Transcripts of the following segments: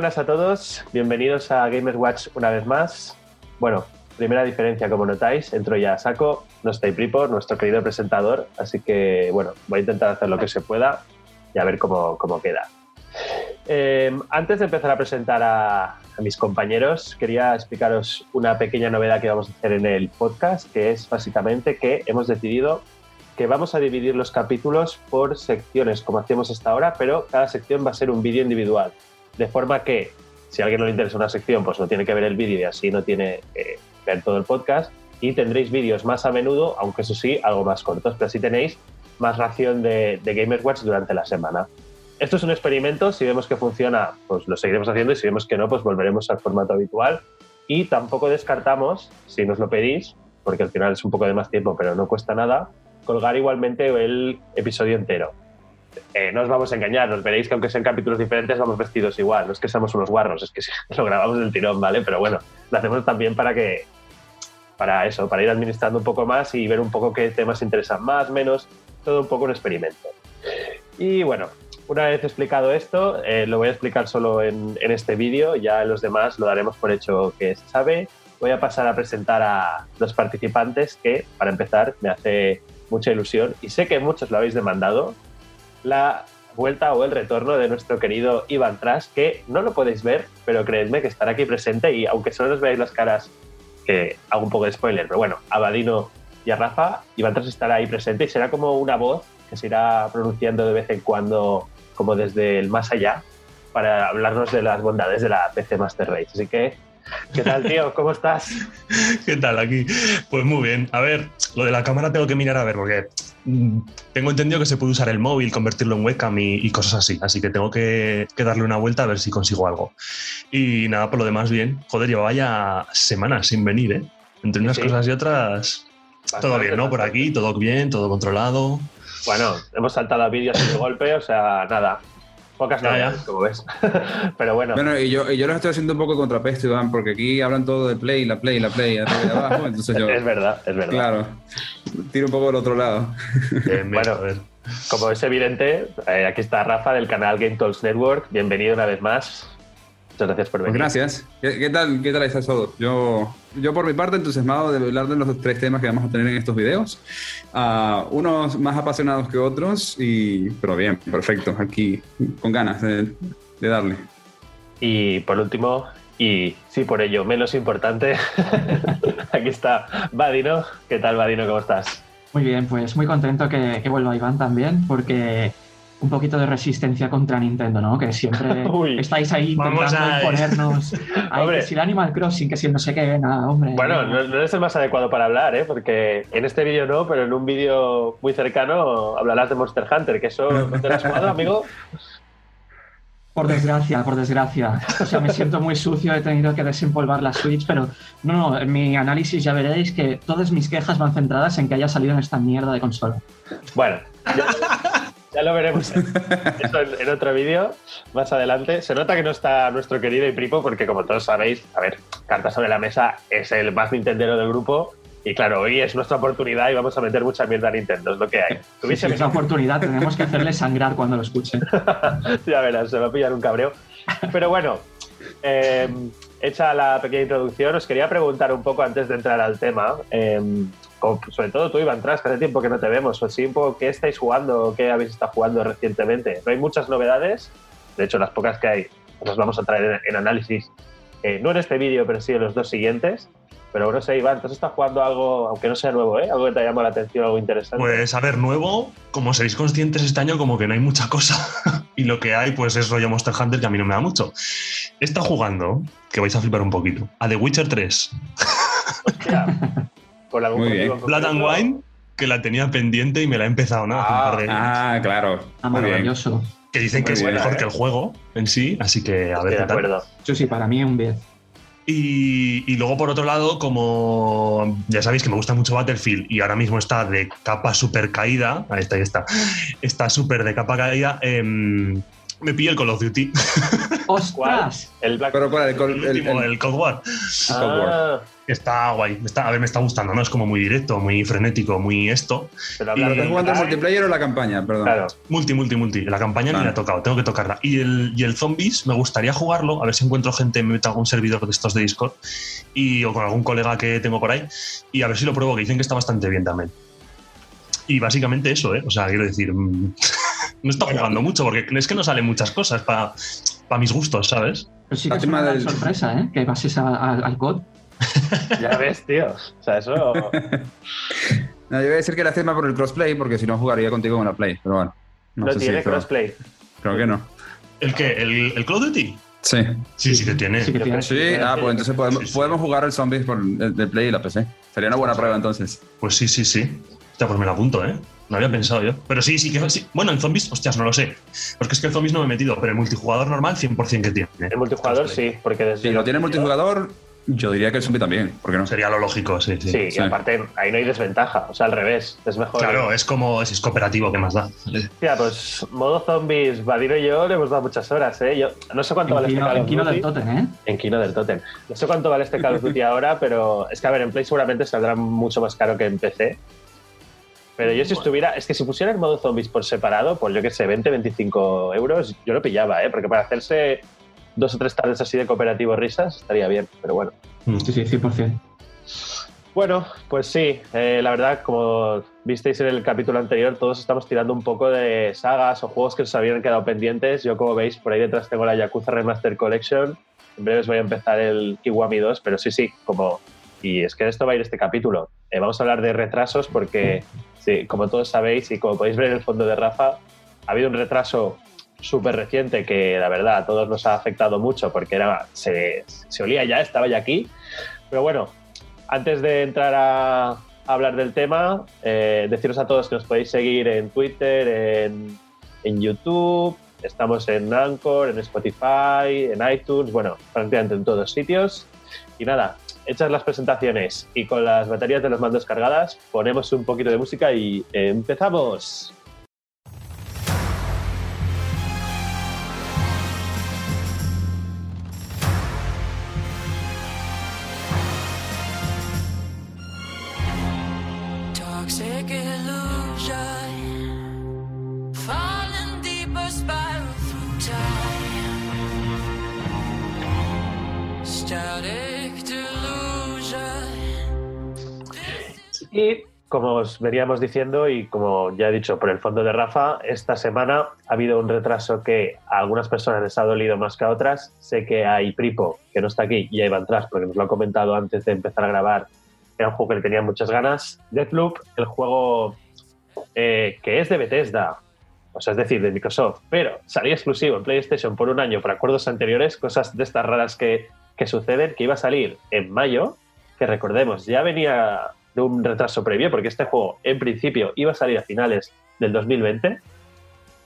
buenas a todos, bienvenidos a Gamers Watch una vez más. Bueno, primera diferencia, como notáis, entro ya a saco, no está Pripo, nuestro querido presentador, así que bueno, voy a intentar hacer lo que se pueda y a ver cómo, cómo queda. Eh, antes de empezar a presentar a, a, mis compañeros, quería explicaros una pequeña novedad que vamos a hacer en el podcast, que es básicamente que hemos decidido que vamos a dividir los capítulos por secciones, como hacíamos hasta ahora, pero cada sección va a ser un vídeo individual. De forma que, si a alguien no le interesa una sección, pues no tiene que ver el vídeo y así no tiene que ver todo el podcast. Y tendréis vídeos más a menudo, aunque eso sí, algo más cortos, pero así tenéis más ración de, de Gamer Watch durante la semana. Esto es un experimento, si vemos que funciona, pues lo seguiremos haciendo y si vemos que no, pues volveremos al formato habitual. Y tampoco descartamos, si nos lo pedís, porque al final es un poco de más tiempo, pero no cuesta nada, colgar igualmente el episodio entero. Eh, no os vamos a engañar, nos veréis que aunque sean capítulos diferentes vamos vestidos igual, no es que seamos unos guarros, es que lo grabamos del tirón, ¿vale? Pero bueno, lo hacemos también para que, para eso, para ir administrando un poco más y ver un poco qué temas interesan más, menos, todo un poco un experimento. Y bueno, una vez explicado esto, eh, lo voy a explicar solo en, en este vídeo, ya los demás lo daremos por hecho que se sabe. Voy a pasar a presentar a los participantes que, para empezar, me hace mucha ilusión y sé que muchos lo habéis demandado, la vuelta o el retorno de nuestro querido Iván Trash, que no lo podéis ver, pero creedme que estará aquí presente y aunque solo os veáis las caras, que hago un poco de spoiler, pero bueno, a Badino y a Rafa, Iván Trash estará ahí presente y será como una voz que se irá pronunciando de vez en cuando como desde el más allá para hablarnos de las bondades de la PC Master Race. Así que ¿Qué tal, tío? ¿Cómo estás? ¿Qué tal aquí? Pues muy bien. A ver, lo de la cámara tengo que mirar a ver, porque tengo entendido que se puede usar el móvil, convertirlo en webcam y, y cosas así. Así que tengo que, que, darle una vuelta a ver si consigo algo. Y nada, por lo demás, bien. Joder, llevaba ya semanas sin venir, ¿eh? Entre unas sí, cosas y otras, bastante, todo bien, ¿no? Por aquí, todo bien, todo controlado. Bueno, hemos saltado a vídeos de golpe, o sea, nada, pocas novedades, como ves. Pero bueno. Bueno, y yo, y yo los estoy haciendo un poco contrapesto, Iván, porque aquí hablan todo de Play, la Play, la Play, arriba y abajo. Entonces yo, es verdad, es verdad. Claro, tiro un poco del otro lado. Bueno. Como es evidente, eh, aquí está Rafa del canal Game Talks Network. Bienvenido una vez más. Muchas gracias por venir. Pues gracias. ¿Qué, ¿Qué, tal, qué tal estáis todos? Yo, yo, por mi parte, entusiasmado de hablar de los tres temas que vamos a tener en estos videos. Uh, unos más apasionados que otros, y, pero bien, perfecto. Aquí con ganas de, de darle. Y por último, y sí, por ello, menos importante, aquí está Vadino. ¿Qué tal, Vadino? ¿Cómo estás? Muy bien, pues muy contento que, que vuelva Iván también, porque un poquito de resistencia contra Nintendo, ¿no? Que siempre Uy, estáis ahí intentando imponernos. Ay, que si el Animal Crossing, que si no sé qué, nada, hombre. Bueno, no, no, es el más adecuado para hablar, ¿eh? Porque en este vídeo no, pero en un vídeo muy cercano hablarás de Monster Hunter, que eso no te lo has jugado, amigo. Por desgracia, por desgracia. O sea, me siento muy sucio, he tenido que desempolvar la Switch, pero no, no, en mi análisis ya veréis que todas mis quejas van centradas en que haya salido en esta mierda de consola. Bueno, ya, ya lo veremos en, eso en, en otro vídeo más adelante. Se nota que no está nuestro querido Ipripo, porque como todos sabéis, a ver, Carta sobre la Mesa es el más nintendero del grupo y claro, hoy es nuestra oportunidad y vamos a meter mucha mierda a Nintendo, es lo que hay. Si es una oportunidad, tenemos que hacerle sangrar cuando lo escuchen. ya verás, se va a pillar un cabreo. Pero bueno, eh, hecha la pequeña introducción, os quería preguntar un poco antes de entrar al tema, eh, sobre todo tú, Iván Tras, que hace tiempo que no te vemos, o sí, un poco, ¿qué estáis jugando? ¿Qué habéis estado jugando recientemente? No hay muchas novedades, de hecho, las pocas que hay las vamos a traer en, en análisis, eh, no en este vídeo, pero sí en los dos siguientes. Pero no sé, Iván, ¿tú estás jugando algo, aunque no sea nuevo, ¿eh? Algo que te llama la atención, algo interesante. Pues, a ver, nuevo, como seréis conscientes este año, como que no hay mucha cosa. y lo que hay, pues, es rollo Monster Hunter, que a mí no me da mucho. He estado jugando, que vais a flipar un poquito, a The Witcher 3. Hostia. Por algún Muy bien. Blood and Wine, que la tenía pendiente y me la he empezado, ¿no? Ah, un par de ah claro. Ah, maravilloso. Que dicen que es mejor eh. que el juego en sí, así que a ver Estoy de acuerdo. Yo sí, para mí un 10. Y, luego, por otro lado, como ya sabéis que me gusta mucho Battlefield y ahora mismo está de capa super caída, ahí está, ahí está, está súper de capa caída, eh, Me pillé el Call of Duty. ¡Ostras! El Black Pero el, último, el, Cold War. Ah. Está guay. Está, a ver, me está gustando, ¿no? Es como muy directo, muy frenético, muy esto. Pero ¿Estás jugando multiplayer o la campaña? Perdón. Claro. Multi, multi, multi. La campaña ni la he tocado, tengo que tocarla. Y el, y el Zombies, me gustaría jugarlo, a ver si encuentro gente, me meto a algún servidor de estos de Discord y, o con algún colega que tengo por ahí y a ver si lo pruebo, que dicen que está bastante bien también. Y básicamente eso, ¿eh? O sea, quiero decir, mm, no está jugando mucho porque es que no salen muchas cosas para mis gustos, ¿sabes? Pero sí que es una sorpresa, ¿eh? Que pases al COD. ya ves, tío. O sea, eso. no, yo voy a decir que la más por el crossplay porque si no jugaría contigo con la Play, pero bueno. No, tiene crossplay. Creo que no. ¿El qué? ¿El, el Call of Duty? Sí. Sí, sí que tiene. Sí, ah, pues entonces podemos, podemos jugar el Zombies por el, Play y la PC. Sería una buena prueba entonces. Pues sí, sí, sí. Hostia, pues me la apunto, ¿eh? No había pensado yo. Pero sí, sí que sí. Bueno, en zombies, hostias, no lo sé. Porque es que el zombies no me he metido, pero el multijugador normal, 100% que tiene. El multijugador sí, porque desde. Si lo tiene multijugador, yo diría que el zombie también, porque no? Sería lo lógico, sí. Sí, y aparte ahí no hay desventaja, o sea, al revés, es mejor. Claro, es como es, cooperativo, ¿qué más da? Ya, pues modo zombies, Vadiro y yo le hemos dado muchas horas, ¿eh? Yo no sé cuánto vale este Call of Duty. En Kino del Totem, ¿eh? En Kino del Totem. No sé cuánto vale este Call of Duty ahora, pero es que, a ver, en Play seguramente saldrá mucho más caro que en PC. Pero yo si estuviera, es que si pusiera el modo zombies por separado, pues yo qué sé, 20, 25 euros, yo lo pillaba, ¿eh? Porque para hacerse dos o tres tardes así de cooperativo risas, estaría bien, pero bueno. Mm. Sí, sí, 100%. Bueno, pues sí, eh, la verdad, como visteis en el capítulo anterior, todos estamos tirando un poco de sagas o juegos que os habían quedado pendientes. Yo, como veis, por ahí detrás tengo la Yakuza Remaster Collection. En breve os voy a empezar el Kiwami 2, pero sí, sí, como... Y es que esto va a ir este capítulo. Eh, vamos a hablar de retrasos porque, sí, como todos sabéis y como podéis ver en el fondo de Rafa, ha habido un retraso súper reciente que la verdad a todos nos ha afectado mucho porque era, se, olía ya, estaba ya aquí. Pero bueno, antes de entrar a, hablar del tema, eh, deciros a todos que nos podéis seguir en Twitter, en, en, YouTube, estamos en Anchor, en Spotify, en iTunes, bueno, prácticamente en todos sitios. Y nada, hechas las presentaciones y con las baterías de los mandos cargadas, ponemos un poquito de música y empezamos. Como os veníamos diciendo y como ya he dicho por el fondo de Rafa, esta semana ha habido un retraso que a algunas personas les ha dolido más que a otras. Sé que hay Pripo, que no está aquí, y a Iván Tras, porque nos lo ha comentado antes de empezar a grabar, era un juego que le tenía muchas ganas. Deathloop, el juego eh, que es de Bethesda, o sea, es decir, de Microsoft, pero salía exclusivo en PlayStation por un año por acuerdos anteriores, cosas de estas raras que, que suceden, que iba a salir en mayo, que recordemos, ya venía de un retraso previo, porque este juego en principio iba a salir a finales del 2020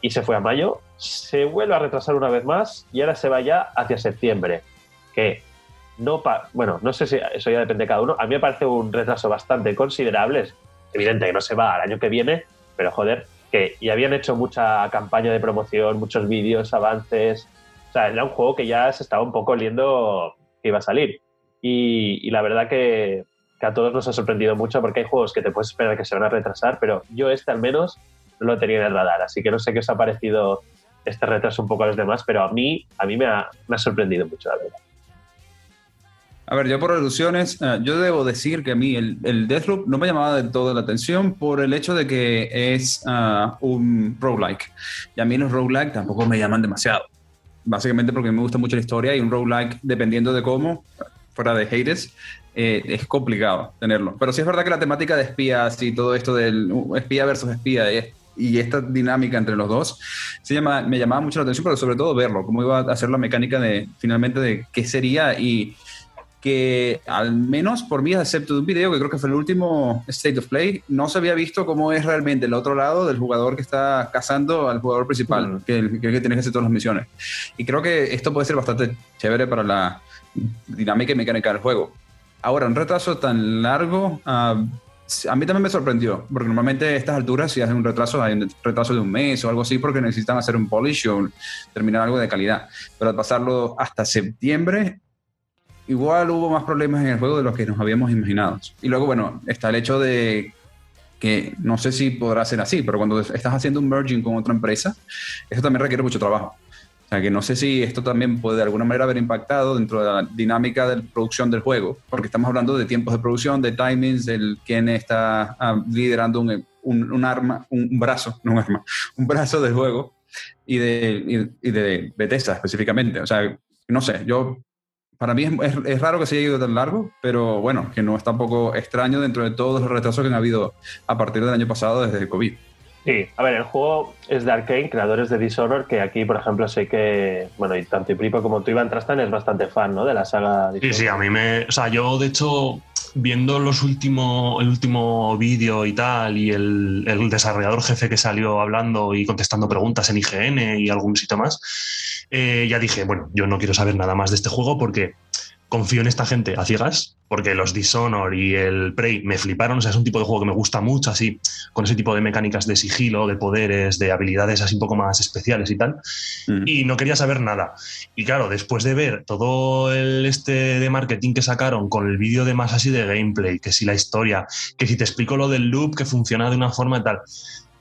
y se fue a mayo, se vuelve a retrasar una vez más y ahora se va ya hacia septiembre, que no, bueno, no sé si eso ya depende de cada uno, a mí me parece un retraso bastante considerable, es evidente que no se va al año que viene, pero joder, que ya habían hecho mucha campaña de promoción, muchos vídeos, avances, o sea, era un juego que ya se estaba un poco oliendo que iba a salir. y la verdad que, que a todos nos ha sorprendido mucho porque hay juegos que te puedes esperar que se van a retrasar, pero yo este al menos no lo tenía en el radar, así que no sé qué os ha parecido este retraso un poco a los demás, pero a mí, a mí me, ha, me ha sorprendido mucho, la verdad. A ver, yo por ilusiones, eh, yo debo decir que a mí el, el, Deathloop no me llamaba de todo la atención por el hecho de que es uh, un roguelike. Y a mí los roguelike tampoco me llaman demasiado. Básicamente porque me gusta mucho la historia y un roguelike, dependiendo de cómo, fuera de Hades, eh, es complicado tenerlo. Pero sí es verdad que la temática de espías y todo esto del uh, espía versus espía y esta dinámica entre los dos se llama, me llamaba mucho la atención, pero sobre todo verlo, cómo iba a hacer la mecánica de finalmente de qué sería y que al menos por mí, excepto de un video que creo que fue el último State of Play, no se había visto cómo es realmente el otro lado del jugador que está cazando al jugador principal, que, que, que tiene que hacer todas las misiones. Y creo que esto puede ser bastante chévere para la dinámica y mecánica del juego. Ahora, un retraso tan largo, ah, a mí también me sorprendió, porque normalmente a estas alturas si hacen un retraso, hay un retraso de un mes o algo así, porque necesitan hacer un polish o terminar algo de calidad. Pero al pasarlo hasta septiembre, igual hubo más problemas en el juego de los que nos habíamos imaginado. Y luego, bueno, está el hecho de que no sé si podrá ser así, pero cuando estás haciendo un merging con otra empresa, eso también requiere mucho trabajo. Sea, que no sé si esto también puede de alguna manera haber impactado dentro de la dinámica de producción del juego, porque estamos hablando de tiempos de producción, de timings, del quién está ah, liderando un, un, arma, un, brazo, no un arma, un brazo del juego y de, y, de Bethesda específicamente. O sea, no sé, yo para mí es, es, raro que se haya ido tan largo, pero bueno, que no es tampoco extraño dentro de todos los retrasos que han habido a partir del año pasado desde el COVID. Sí, a ver, el juego es de Arkane, creadores de Dishonor, que aquí, por ejemplo, sé que, bueno, y tanto Pripo como tú, Iván Trastan, es bastante fan, ¿no? De la saga Sí, sí, a mí me... O sea, yo, de hecho, viendo los últimos, el último vídeo y tal, y el, el, desarrollador jefe que salió hablando y contestando preguntas en IGN y algún sitio más, eh, ya dije, bueno, yo no quiero saber nada más de este juego porque confío en esta gente a ciegas, porque los Dishonor y el Prey me fliparon. O sea, es un tipo de juego que me gusta mucho, así, con ese tipo de mecánicas de sigilo, de poderes, de habilidades así un poco más especiales y tal. Y no quería saber nada. Y claro, después de ver todo el este de marketing que sacaron con el vídeo de más así de gameplay, que si la historia, que si te explico lo del loop que funciona de una forma y tal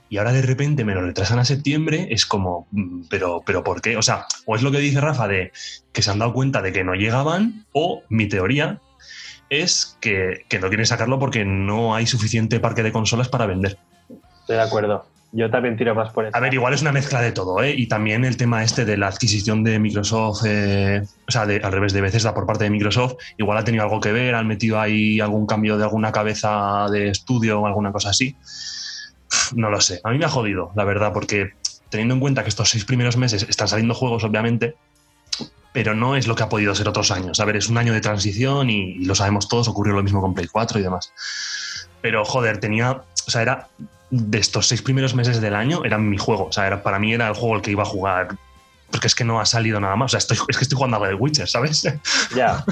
y ahora de repente me lo retrasan a septiembre, es como, mm, pero, pero ¿por qué? O sea, o es lo que dice Rafa de que se han dado cuenta de que no llegaban, o mi teoría es que, no quieren sacarlo porque no hay suficiente parque de consolas para vender. Estoy de acuerdo. Yo también tiro más por eso. A ver, igual es una mezcla de todo, ¿eh? Y también el tema este de la adquisición de Microsoft, eh, o sea, al revés de veces por parte de Microsoft, igual ha tenido algo que ver, han metido ahí algún cambio de alguna cabeza de estudio o alguna cosa así no lo sé. A mí me ha jodido, la verdad, porque teniendo en cuenta que estos seis primeros meses están saliendo juegos, obviamente, pero no es lo que ha podido ser otros años. A ver, es un año de transición y, lo sabemos todos, ocurrió lo mismo con Play 4 y demás. Pero joder, tenía, o sea, era de estos seis primeros meses del año, era mi juego. O sea, era, para mí era el juego el que iba a jugar. Porque es que no ha salido nada más. O sea, estoy, es que estoy jugando a The Witcher, ¿sabes? Ya.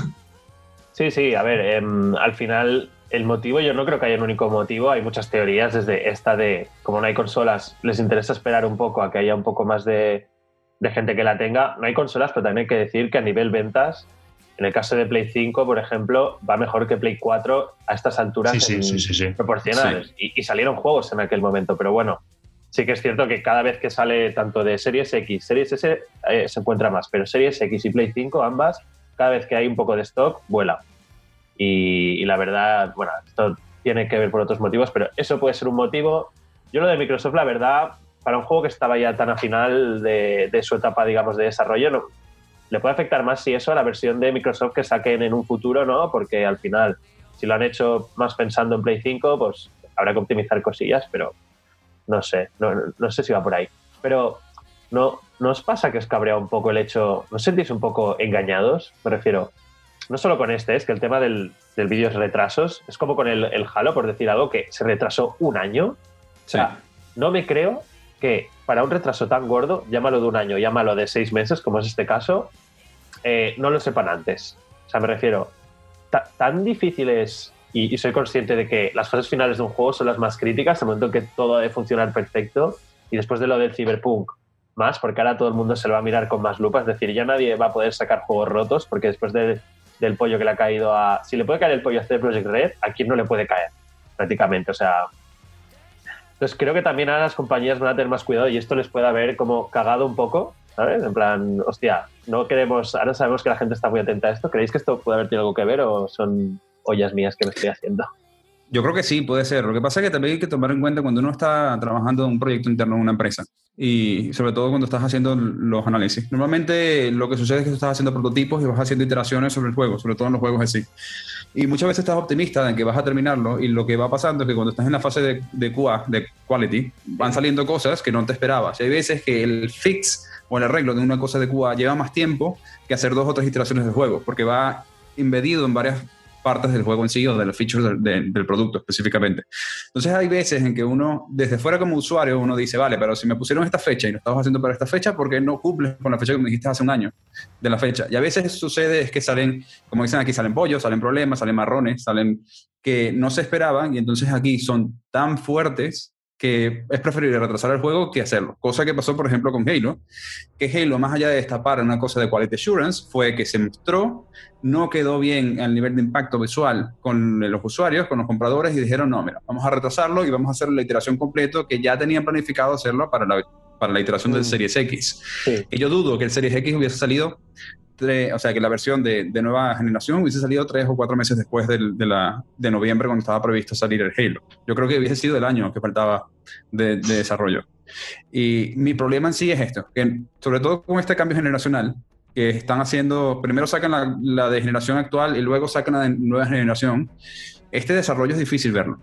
Sí, sí, a ver, em, al final el motivo, yo no creo que haya un único motivo, hay muchas teorías, desde esta de, como no hay consolas, les interesa esperar un poco a que haya un poco más de, gente que la tenga. No hay consolas, pero también hay que decir que a nivel ventas, en el caso de Play 5, por ejemplo, va mejor que Play 4 a estas alturas proporcionales. Y, salieron juegos en aquel momento, pero bueno, sí que es cierto que cada vez que sale tanto de Series X, Series S eh, se encuentra más, pero Series X y Play 5, ambas, cada vez que hay un poco de stock, vuela. Y, la verdad, bueno, esto tiene que ver por otros motivos, pero eso puede ser un motivo. Yo lo de Microsoft, la verdad, para un juego que estaba ya tan a final de, su etapa, digamos, de desarrollo, no, le puede afectar más si eso a la versión de Microsoft que saquen en un futuro, ¿no? Porque al final, si lo han hecho más pensando en Play 5, pues habrá que optimizar cosillas, pero no sé, no, no sé si va por ahí. Pero ¿no, ¿no os pasa que os cabrea un poco el hecho, ¿no os sentís un poco engañados? Me refiero, no solo con este, es que el tema del, del vídeo es retrasos, es como con el, el, Halo, por decir algo, que se retrasó un año. O sea, no me creo que para un retraso tan gordo, llámalo de un año, llámalo de seis meses, como es este caso, eh, no lo sepan antes. O sea, me refiero, tan difícil es, y, soy consciente de que las fases finales de un juego son las más críticas, el momento en que todo debe funcionar perfecto, y después de lo del Cyberpunk, más, porque ahora todo el mundo se lo va a mirar con más lupa, es decir, ya nadie va a poder sacar juegos rotos, porque después de del pollo que le ha caído a... Si le puede caer el pollo a este Project Red, ¿a quién no le puede caer? Prácticamente, o sea... Entonces creo que también a las compañías van a tener más cuidado y esto les puede haber como cagado un poco, ¿sabes? En plan, hostia, no queremos... Ahora sabemos que la gente está muy atenta a esto. ¿Creéis que esto puede haber tenido algo que ver o son ollas mías que me estoy haciendo? Yo creo que sí, puede ser. Lo que pasa es que también hay que tomar en cuenta cuando uno está trabajando en un proyecto interno en una empresa y sobre todo cuando estás haciendo los análisis. Normalmente lo que sucede es que tú estás haciendo prototipos y vas haciendo iteraciones sobre el juego, sobre todo en los juegos así. Y muchas veces estás optimista en que vas a terminarlo y lo que va pasando es que cuando estás en la fase de, de QA, de quality, van saliendo cosas que no te esperabas. Y hay veces que el fix o el arreglo de una cosa de QA lleva más tiempo que hacer dos o tres iteraciones de juego, porque va embedido en varias partes del juego en sí o de los features del, producto específicamente. Entonces hay veces en que uno, desde fuera como usuario, uno dice, vale, pero si me pusieron esta fecha y lo estamos haciendo para esta fecha, ¿por qué no cumples con la fecha que me dijiste hace un año de la fecha? Y a veces sucede es que salen, como dicen aquí, salen pollos, salen problemas, salen marrones, salen que no se esperaban y entonces aquí son tan fuertes que es preferible retrasar el juego que hacerlo. Cosa que pasó, por ejemplo, con Halo, que Halo, más allá de destapar una cosa de quality assurance, fue que se mostró, no quedó bien al nivel de impacto visual con los usuarios, con los compradores, y dijeron, no, mira, vamos a retrasarlo y vamos a hacer la iteración completa que ya tenían planificado hacerlo para la, para la iteración del mm. Series X. Y yo dudo que el Series X hubiese salido o sea, que la versión de, nueva generación hubiese salido tres o cuatro meses después de, la, de noviembre cuando estaba previsto salir el Halo. Yo creo que hubiese sido el año que faltaba de, desarrollo. Y mi problema en sí es esto, que sobre todo con este cambio generacional, que están haciendo, primero sacan la, la de generación actual y luego sacan la de nueva generación, este desarrollo es difícil verlo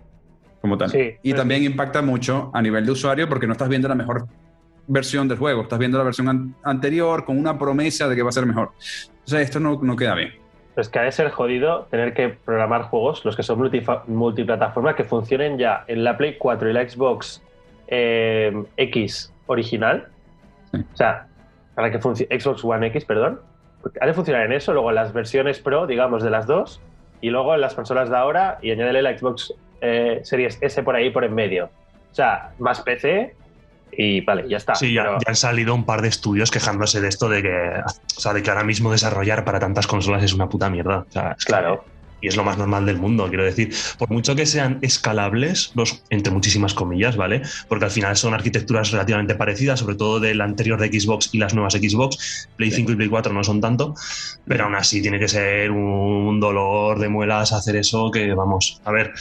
como tal. y también impacta mucho a nivel de usuario porque no estás viendo la mejor versión del juego, estás viendo la versión anterior con una promesa de que va a ser mejor. Entonces esto no, no queda bien. Pues que ha de ser jodido tener que programar juegos, los que son multiplataforma, que funcionen ya en la Play 4 y la Xbox eh, X original. O sea, para que funcione Xbox One X, perdón. Ha de funcionar en eso, luego en las versiones Pro, digamos, de las dos, y luego en las consolas de ahora, y añádele la Xbox eh, Series S por ahí por en medio. O sea, más PC y vale, ya está. Sí, ya, han salido un par de estudios quejándose de esto, de que, o sea, de que ahora mismo desarrollar para tantas consolas es una puta mierda. claro. y es lo más normal del mundo, quiero decir. Por mucho que sean escalables, los, entre muchísimas comillas, ¿vale? Porque al final son arquitecturas relativamente parecidas, sobre todo del anterior de Xbox y las nuevas Xbox. Play 5 y Play 4 no son tanto, pero aún así tiene que ser un dolor de muelas hacer eso que, vamos, a ver.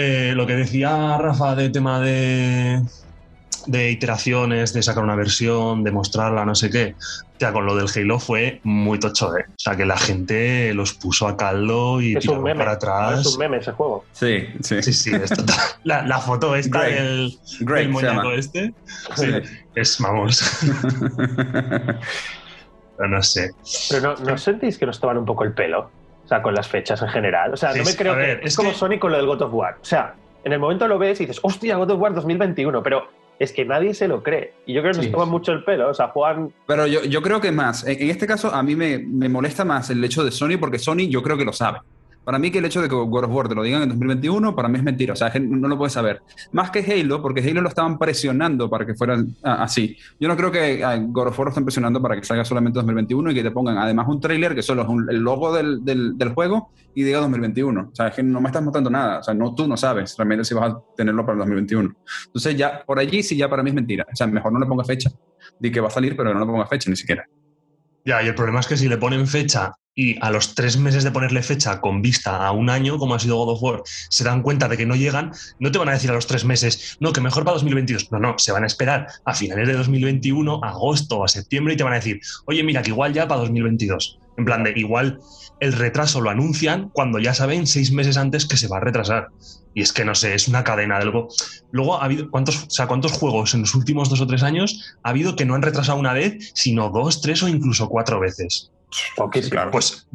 Eh, lo que decía Rafa de tema de, de iteraciones, de sacar una versión, de mostrarla, no sé qué. O con lo del Halo fue muy tocho, ¿eh? O sea, que la gente los puso a caldo y es para atrás. Es un meme ese juego. Sí, sí. Sí, sí, es total. La, foto esta del, del moñaco este. Sí, es, vamos. Pero no sé. Pero no, ¿no sentís que nos toman un poco el pelo? O sea, con las fechas en general. O sea, no me creo que. Es, como Sony con lo del God of War. O sea, en el momento lo ves y dices, hostia, God of War 2021, pero es que nadie se lo cree. Y yo creo que nos toma mucho el pelo. O sea, Juan. Pero yo, yo creo que más. En, este caso, a mí me, me, molesta más el hecho de Sony, porque Sony yo creo que lo sabe. Para mí que el hecho de que God of War te lo digan en 2021, para mí es mentira. O sea, no lo puedes saber. Más que Halo, porque Halo lo estaban presionando para que fuera ah, así. Yo no creo que ah, God of War lo estén presionando para que salga solamente en 2021 y que te pongan además un trailer que solo es el logo del, del, del, juego y diga 2021. O sea, es que no me estás mostrando nada. O sea, no, tú no sabes realmente si vas a tenerlo para el 2021. Entonces ya, por allí sí ya para mí es mentira. O sea, mejor no le ponga fecha. Di que va a salir, pero no le ponga fecha ni siquiera. Ya, y el problema es que si le ponen fecha y a los tres meses de ponerle fecha con vista a un año, como ha sido God of War, se dan cuenta de que no llegan, no te van a decir a los tres meses, no, que mejor para 2022. No, no, se van a esperar a finales de 2021, agosto o a septiembre y te van a decir, oye, mira, que igual ya para 2022. En plan de, igual el retraso lo anuncian cuando ya saben seis meses antes que se va a retrasar. Y es que no sé, es una cadena de algo. Luego ha habido, ¿cuántos, o sea, ¿cuántos juegos en los últimos dos o tres años ha habido que no han retrasado una vez, sino dos, tres o incluso cuatro veces? Pues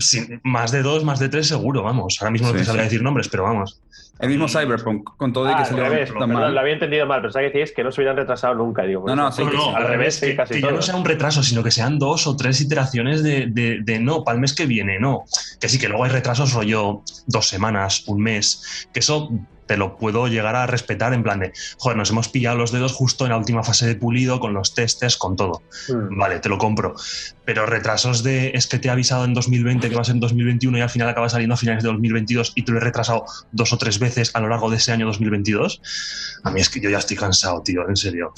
más de dos, más de tres seguro, vamos. Ahora mismo no te sabría decir nombres, pero vamos. El mismo Cyberpunk, con todo y que ah, salió revés, Lo había entendido mal, pero que es que no se hubieran retrasado nunca, digo. No, no, sí, al revés, que, casi ya no sea un retraso, sino que sean dos o tres iteraciones de, de, de, no, para el mes que viene, no. Que sí, que luego hay retrasos rollo dos semanas, un mes, que eso te lo puedo llegar a respetar en plan de, joder, nos hemos pillado los dedos justo en la última fase de pulido, con los testes, con todo. Mm. Vale, te lo compro. Pero retrasos de, es que te he avisado en 2020 que vas en 2021 y al final acaba saliendo a finales de 2022 y te lo he retrasado dos o tres veces a lo largo de ese año 2022. A mí es que yo ya estoy cansado, tío, en serio.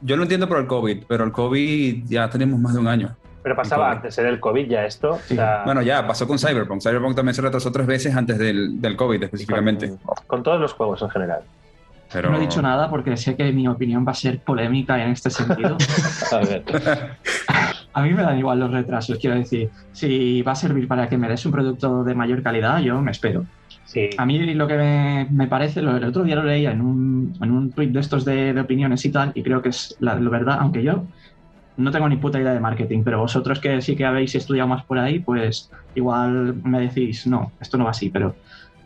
Yo lo entiendo por el COVID, pero el COVID ya tenemos más de un año. Pero pasaba antes del COVID ya esto. Bueno, ya pasó con Cyberpunk. Cyberpunk también se retrasó tres veces antes del, del COVID específicamente. Con, todos los juegos en general. Pero... No he dicho nada porque sé que mi opinión va a ser polémica en este sentido. a ver. A mí me dan igual los retrasos, quiero decir. Si va a servir para que me des un producto de mayor calidad, yo me espero. Sí. A mí lo que me, parece, el otro día lo leía en un, en un tweet de estos de, de, opiniones y tal, y creo que es la, la verdad, aunque yo no tengo ni puta idea de marketing, pero vosotros que sí que habéis estudiado más por ahí, pues igual me decís, no, esto no va así, pero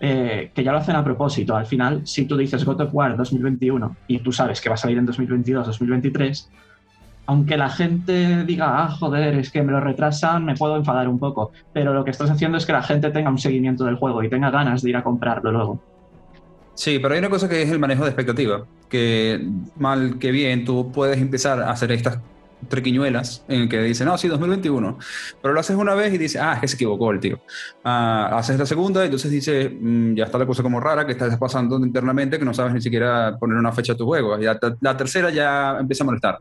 eh, que ya lo hacen a propósito. Al final, si tú dices God of War 2021 y tú sabes que va a salir en 2022, 2023, aunque la gente diga, ah, joder, es que me lo retrasan, me puedo enfadar un poco. Pero lo que estás haciendo es que la gente tenga un seguimiento del juego y tenga ganas de ir a comprarlo luego. Sí, pero hay una cosa que es el manejo de expectativa, que mal que bien tú puedes empezar a hacer estas trequiñuelas en el que dice, no, sí, 2021. Pero lo haces una vez y dice, ah, es que se equivocó el tío. Ah, haces la segunda y entonces dice, mm, ya está la cosa como rara, que estás pasando internamente, que no sabes ni siquiera poner una fecha a tu juego. Y la, tercera ya empieza a molestar,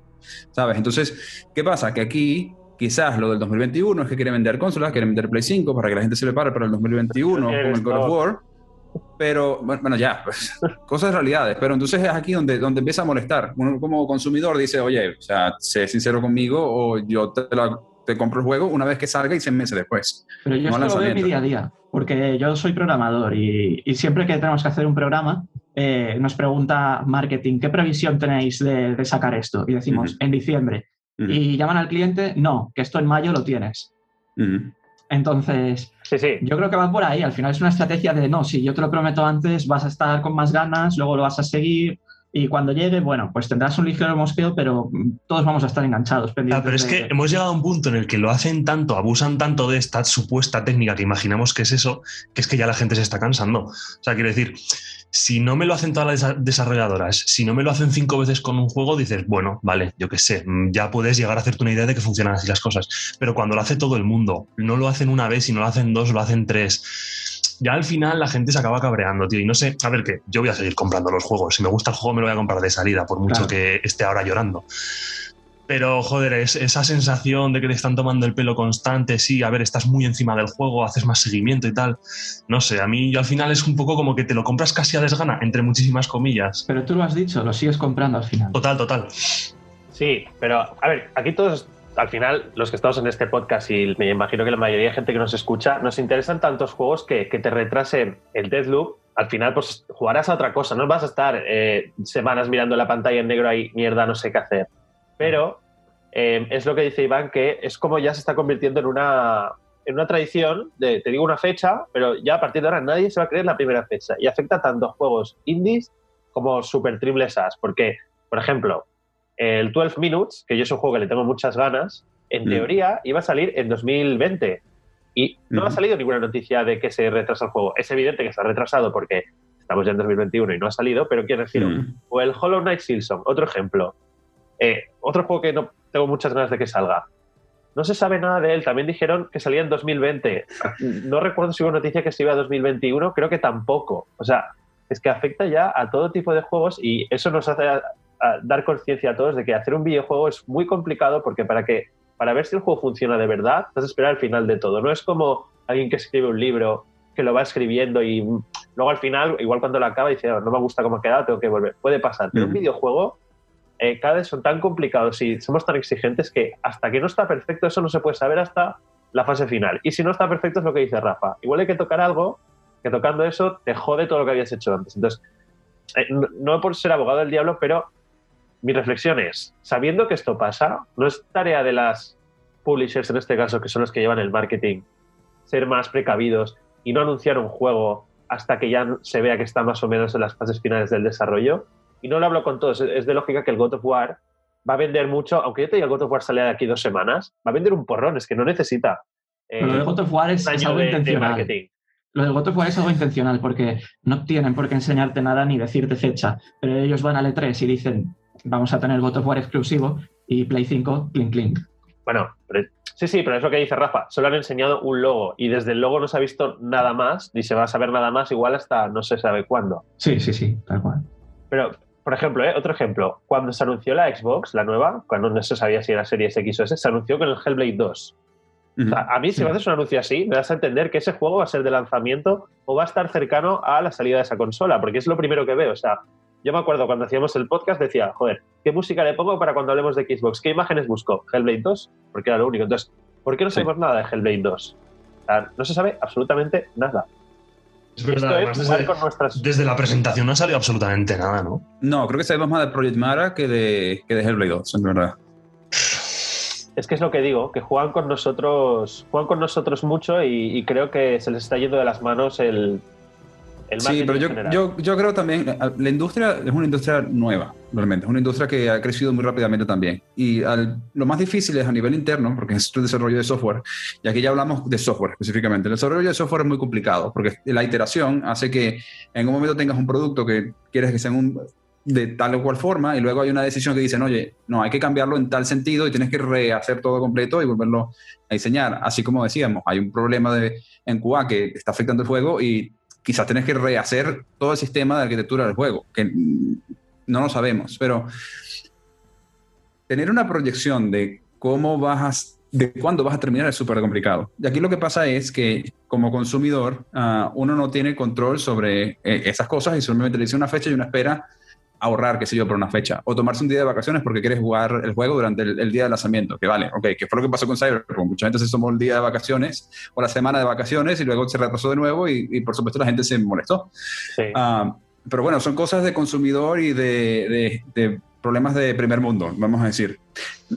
¿sabes? Entonces, ¿qué pasa? Que aquí quizás lo del 2021 es que quiere vender consolas, quiere vender Play 5 para que la gente se prepare para el 2021 con el God of War pero bueno, ya, pues, cosas realidades. Pero entonces es aquí donde, donde empieza a molestar. Uno como consumidor dice, oye, o sea, sé sincero conmigo o yo te, te compro el juego una vez que salga y seis meses después. Pero yo esto lo veo mi día a día, porque yo soy programador y, y siempre que tenemos que hacer un programa, eh, nos pregunta marketing, ¿qué previsión tenéis de, de sacar esto? Y decimos, en diciembre. Y llaman al cliente, no, que esto en mayo lo tienes. Entonces, sí, sí. yo creo que va por ahí. Al final es una estrategia de no, si yo te lo prometo antes, vas a estar con más ganas, luego lo vas a seguir. Y cuando llegue, bueno, pues tendrás un ligero mosqueo, pero todos vamos a estar enganchados. Ah, pero es que hemos llegado a un punto en el que lo hacen tanto, abusan tanto de esta supuesta técnica que imaginamos que es eso, que es que ya la gente se está cansando. O sea, quiero decir, si no me lo hacen todas las desarrolladoras, si no me lo hacen cinco veces con un juego, dices, bueno, vale, yo qué sé, mm, ya puedes llegar a hacerte una idea de que funcionan así las cosas. Pero cuando lo hace todo el mundo, no lo hacen una vez, y no lo hacen dos, lo hacen tres. Ya al final la gente se acaba cabreando, tío. Y no sé, a ver qué, yo voy a seguir comprando los juegos. Si me gusta el juego, me lo voy a comprar de salida, por mucho que esté ahora llorando. Pero, joder, es, esa sensación de que te están tomando el pelo constante, sí, a ver, estás muy encima del juego, haces más seguimiento y tal. No sé, a mí yo al final es un poco como que te lo compras casi a desgana, entre muchísimas comillas. Pero tú lo has dicho, lo sigues comprando al final. Total, total. Sí, pero a ver, aquí todos, al final, los que estamos en este podcast y me imagino que la mayoría de gente que nos escucha, nos interesan tantos juegos que, que te retrasen el Deathloop. Al final, pues jugarás a otra cosa, no vas a estar eh, semanas mirando la pantalla en negro ahí, mierda, no sé qué hacer. Pero eh, es lo que dice Iván, que es como ya se está convirtiendo en una, en una tradición de, te digo una fecha, pero ya a partir de ahora nadie se va a creer la primera fecha. Y afecta tanto a juegos indies como super triples As. Porque, por ejemplo, el 12 Minutes, que yo es un juego que le tengo muchas ganas, en mm. teoría iba a salir en 2020. Y no ha salido ninguna noticia de que se retrasa el juego. Es evidente que está retrasado porque estamos ya en 2021 y no ha salido, pero quiero decir, mm. o el Hollow Knight Silson, otro ejemplo. Eh, otro juego que no tengo muchas ganas de que salga. No se sabe nada de él. También dijeron que salía en 2020. No recuerdo si hubo noticia que se iba a 2021. Creo que tampoco. O sea, es que afecta ya a todo tipo de juegos y eso nos hace dar conciencia a todos de que hacer un videojuego es muy complicado porque para que para ver si el juego funciona de verdad, vas a esperar al final de todo. No es como alguien que escribe un libro que lo va escribiendo y luego al final, igual cuando lo acaba, dice, oh, no me gusta cómo ha quedado, tengo que volver. Puede pasar. Pero un videojuego eh, cada vez son tan complicados y somos tan exigentes que hasta que no está perfecto eso no se puede saber hasta la fase final. Y si no está perfecto es lo que dice Rafa. Igual hay que tocar algo que tocando eso te jode todo lo que habías hecho antes. Entonces, eh, no, por ser abogado del diablo, pero mi reflexión es, sabiendo que esto pasa, no es tarea de las publishers en este caso, que son los que llevan el marketing, ser más precavidos y no anunciar un juego hasta que ya se vea que está más o menos en las fases finales del desarrollo y no lo hablo con todos, es de lógica que el God of War va a vender mucho, aunque yo te diga el God of War sale de aquí dos semanas, va a vender un porrón, es que no necesita. lo del God of War es, algo intencional. lo del God of War es algo intencional porque no tienen por qué enseñarte nada ni decirte fecha, pero ellos van al E3 y dicen, vamos a tener God of War exclusivo y Play 5, clink, clink. Bueno, sí, sí, pero es lo que dice Rafa. Solo han enseñado un logo y desde el logo no se ha visto nada más, ni se va a saber nada más, igual hasta no se sabe cuándo. Sí, sí, sí, tal cual. Pero por ejemplo, ¿eh? otro ejemplo, cuando se anunció la Xbox, la nueva, cuando no se sabía si era Series X o S, se anunció con el Hellblade 2. a mí, si me haces un anuncio así, me das a entender que ese juego va a ser de lanzamiento o va a estar cercano a la salida de esa consola, porque es lo primero que veo. O sea, yo me acuerdo cuando hacíamos el podcast, decía, joder, ¿qué música le pongo para cuando hablemos de Xbox? ¿Qué imágenes busco? ¿Hellblade 2? Porque era lo único. Entonces, ¿por qué no sabemos nada de Hellblade 2? O sea, no se sabe absolutamente nada. Es verdad, desde, la presentación no ha salido absolutamente nada, ¿no? No, creo que sabemos más de Project Mara que de, que de Hellblade 2, en verdad. Es que es lo que digo, que juegan con nosotros, juegan con nosotros mucho y, creo que se les está yendo de las manos el Sí, pero yo, yo, yo, creo también, la industria es una industria nueva. realmente. Es una industria que ha crecido muy rápidamente también. Y lo más difícil es a nivel interno, porque es el desarrollo de software, y aquí ya hablamos de software específicamente. El desarrollo de software es muy complicado, porque la iteración hace que en un momento tengas un producto que quieres que sea un, de tal o cual forma, y luego hay una decisión que dicen, oye, no, hay que cambiarlo en tal sentido y tienes que rehacer todo completo y volverlo a diseñar. Así como decíamos, hay un problema de, en QA que está afectando el juego y quizás tenés que rehacer todo el sistema de arquitectura del juego, que no lo sabemos, pero tener una proyección de cómo vas a, de cuándo vas a terminar es súper complicado. Y aquí lo que pasa es que como consumidor ah, uno no tiene control sobre eh, esas cosas y solamente le dice una fecha y una espera ahorrar, qué sé yo, por una fecha. O tomarse un día de vacaciones porque quieres jugar el juego durante el, día de lanzamiento. Que vale, ok, que fue lo que pasó con Cyberpunk. Mucha gente se tomó el día de vacaciones o la semana de vacaciones y luego se retrasó de nuevo y, por supuesto la gente se molestó. Ah, pero bueno, son cosas de consumidor y de, de problemas de primer mundo, vamos a decir.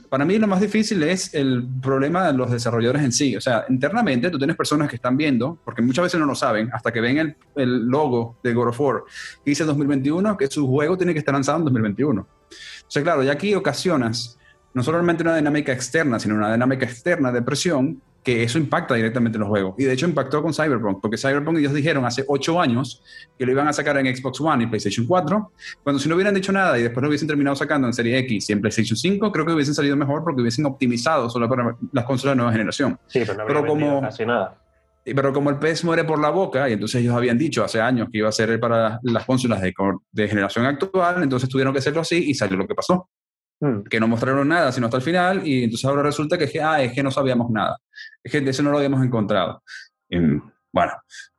Para mí lo más difícil es el problema de los desarrolladores en sí. O sea, internamente tú tienes personas que están viendo, porque muchas veces no lo saben, hasta que ven el, logo de God of War que dice 2021, que su juego tiene que estar lanzado en 2021. O sea, claro, ya aquí ocasionas no solamente una dinámica externa, sino una dinámica externa de presión que eso impacta directamente en los juegos. Y de hecho impactó con Cyberpunk, porque Cyberpunk ellos dijeron hace ocho años que lo iban a sacar en Xbox One y PlayStation 4, cuando si no hubieran dicho nada y después lo hubiesen terminado sacando en Serie X y en PlayStation 5, creo que hubiesen salido mejor porque hubiesen optimizado solo para las consolas de nueva generación. Sí, pero no pero como casi nada. Pero como el pez muere por la boca, y entonces ellos habían dicho hace años que iba a ser para las consolas de, de generación actual, entonces tuvieron que hacerlo así y salió lo que pasó. Hmm. que no mostraron nada sino hasta el final y entonces ahora resulta que es que, ah, es que no sabíamos nada, es que eso no lo habíamos encontrado. bueno,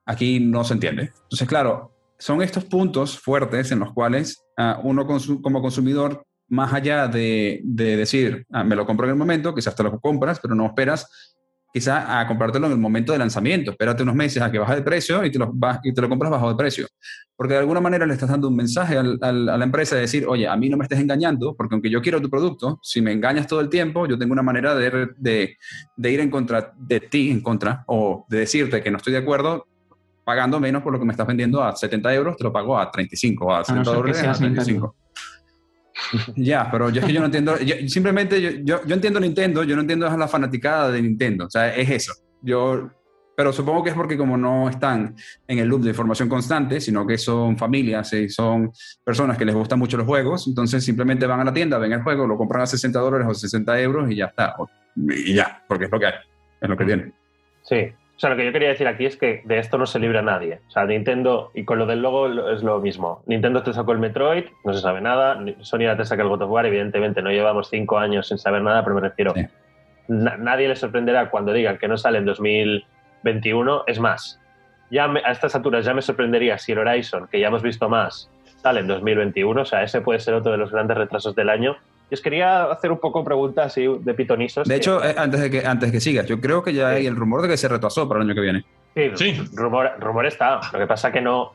aquí no se entiende. Entonces, claro, son estos puntos fuertes en los cuales uh, uno como consumidor, más allá de, de decir, ah, me lo compro en el momento, quizás te lo compras, pero no esperas quizá a comprártelo en el momento de lanzamiento. Espérate unos meses a que baje de precio y te lo, y te lo compras bajo de precio. Porque de alguna manera le estás dando un mensaje a la empresa de decir, oye, a mí no me estés engañando, porque aunque yo quiero tu producto, si me engañas todo el tiempo, yo tengo una manera de, de, de ir en contra de ti, en contra, o de decirte que no estoy de acuerdo, pagando menos por lo que me estás vendiendo a 70 euros, te lo pago a 35 o a 60 dólares a 35. Ya, pero yo, yo no entiendo, simplemente yo, yo, yo, entiendo Nintendo, yo no entiendo la fanaticada de Nintendo, o sea, es eso. Yo, pero supongo que es porque como no están en el loop de información constante, sino que son familias y son personas que les gustan mucho los juegos, entonces simplemente van a la tienda, ven el juego, lo compran a 60 dólares o 60 euros y ya está. Y ya, porque es lo que hay, es lo que tiene. Sí, o sea, lo que yo quería decir aquí es que de esto no se libra nadie. O sea, Nintendo, y con lo del logo es lo mismo. Nintendo te sacó el Metroid, no se sabe nada. Sony te saca el God of War, evidentemente no llevamos cinco años sin saber nada, pero me refiero, nadie le sorprenderá cuando digan que no sale en 2021. Es más, ya a estas alturas ya me sorprendería si el Horizon, que ya hemos visto más, sale en 2021. O sea, ese puede ser otro de los grandes retrasos del año os quería hacer un poco preguntas de pitonisos. De hecho, eh, antes, de que, antes que sigas, yo creo que ya hay el rumor de que se retrasó para el año que viene. Sí, sí. Rumor, rumor está. Lo que pasa que no,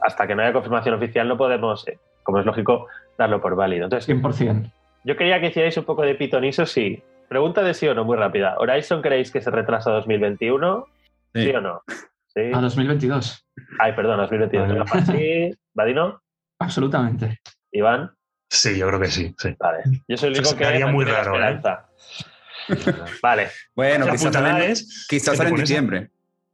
hasta que no haya confirmación oficial no podemos, eh, como es lógico, darlo por válido. Entonces, 100%. Yo quería que hicierais un poco de pitonisos, sí. Pregunta de sí o no, muy rápida. ¿Horizon creéis que se retrasa a 2021? ¿Sí, o no? ¿Sí? A 2022. Ay, perdón, a 2022. ¿Sí? ¿Vadino? Absolutamente. ¿Iván? Sí, yo creo que sí. sí. Vale. Yo soy el único que haría muy raro. ¿eh? Vale. Bueno, quizás sale, quizás en diciembre.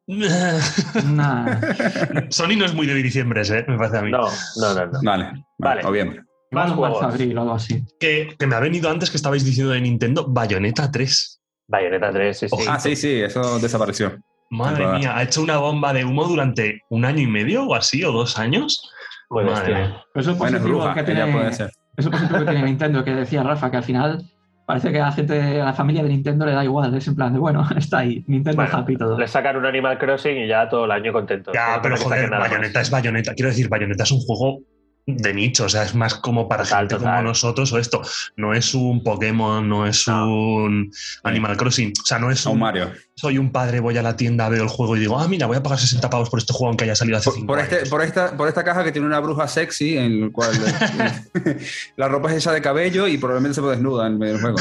Sony no es muy de diciembre, ¿eh? me parece a mí. No, no, no. no. Vale, vale. Noviembre. Más juegos. Abril, algo así. Que, que, me ha venido antes que estabais diciendo de Nintendo, Bayonetta 3. Bayonetta 3, sí, sí. Ah, sí, sí, eso desapareció. Madre mía, ha hecho una bomba de humo durante un año y medio o así, o dos años. Madre mía. Eso es positivo que tiene, puede ser. Eso por ejemplo que tiene Nintendo, que decía Rafa, que al final parece que a la gente, a la familia de Nintendo le da igual, es en plan de bueno, está ahí, Nintendo happy todo. Le sacan un Animal Crossing y ya todo el año contento. Ya, pero joder, Bayonetta es Bayonetta. Quiero decir, Bayonetta es un juego de nicho, o sea, es más como para gente como nosotros o esto. No es un Pokémon, no es un Animal Crossing, o sea, no es un, Mario. Soy un padre, voy a la tienda, veo el juego y digo, ah, mira, voy a pagar 60 pavos por este juego aunque haya salido hace 5 por, este, Por esta, por esta caja que tiene una bruja sexy en el cual la ropa es esa de cabello y probablemente se desnuda en medio del juego.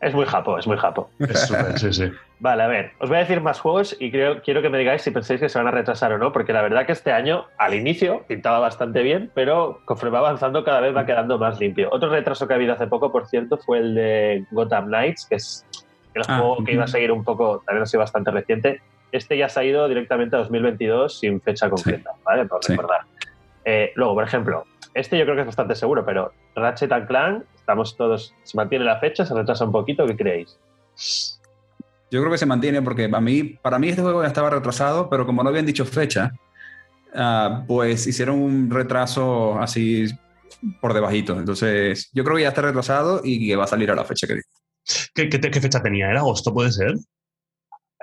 Es muy japo, es muy japo. sí, sí. Vale, a ver, os voy a decir más juegos y creo, quiero que me digáis si pensáis que se van a retrasar o no, porque la verdad que este año, al inicio, pintaba bastante bien, pero conforme va avanzando cada vez va quedando más limpio. Otro retraso que ha habido hace poco, por cierto, fue el de Gotham Knights, que es el ah, juego que iba a seguir un poco, también ha sido bastante reciente. Este ya se ha ido directamente a 2022 sin fecha concreta, ¿vale? Por recordar. Eh, luego, por ejemplo, este yo creo que es bastante seguro, pero Ratchet Clank, estamos todos, ¿se mantiene la fecha? ¿Se retrasa un poquito? ¿Qué creéis? Yo creo que se mantiene porque para mí, para mí este juego ya estaba retrasado, pero como no habían dicho fecha, ah, pues hicieron un retraso así por debajito. Entonces, yo creo que ya está retrasado y que va a salir a la fecha que dijo. ¿Qué, qué, fecha tenía? ¿Era agosto, puede ser?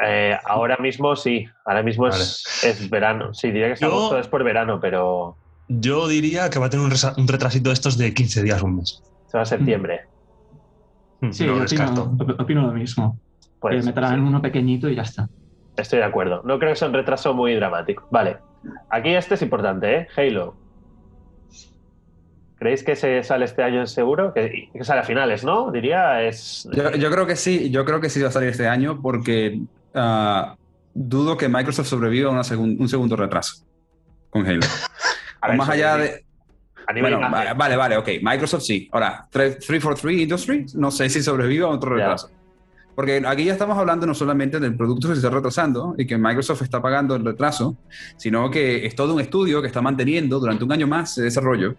Eh, ahora mismo sí, ahora mismo es, verano. Sí, diría que es agosto, es por verano, pero... Yo diría que va a tener un, retrasito de estos de 15 días, un mes. Se va a septiembre. Mm. Sí, yo opino, lo mismo. Pues, me traen uno pequeñito y ya está. Estoy de acuerdo. No creo que sea un retraso muy dramático. Vale. Aquí este es importante, ¿eh? Halo. ¿Creéis que se sale este año seguro? Que, sale a finales, ¿no? Diría es. Yo, creo que sí, yo creo que sí va a salir este año porque ah, dudo que Microsoft sobreviva a un segundo retraso con Halo. más allá de. Vale, vale, ok. Microsoft sí. Ahora, 343 Industries, no sé si sobrevive a otro retraso. Porque aquí ya estamos hablando no solamente del producto que se está retrasando y que Microsoft está pagando el retraso, sino que es todo un estudio que está manteniendo durante un año más de desarrollo,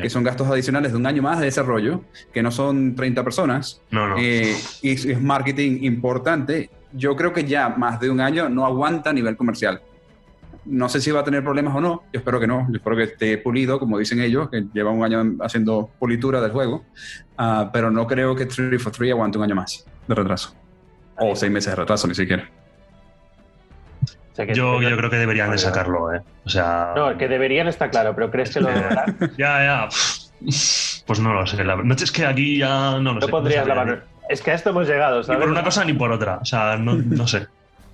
que son gastos adicionales de un año más de desarrollo, que no son 30 personas. No, no. Eh, y es marketing importante. Yo creo que ya más de un año no aguanta a nivel comercial. No sé si va a tener problemas o no, yo espero que no, yo espero que esté pulido, como dicen ellos, que lleva un año haciendo pulitura del juego, uh, pero no creo que 343 aguante un año más de retraso. O seis meses de retraso, ni siquiera. yo, yo creo que deberían de sacarlo, ¿eh? O sea... No, que deberían está claro, pero ¿crees que lo deberán? ya, ya. Pues no lo sé. no, es que aquí ya no lo no sé. Pondrías la mano. Es que a esto hemos llegado, ¿sabes? Ni por una cosa ni por otra. O sea, no, no sé.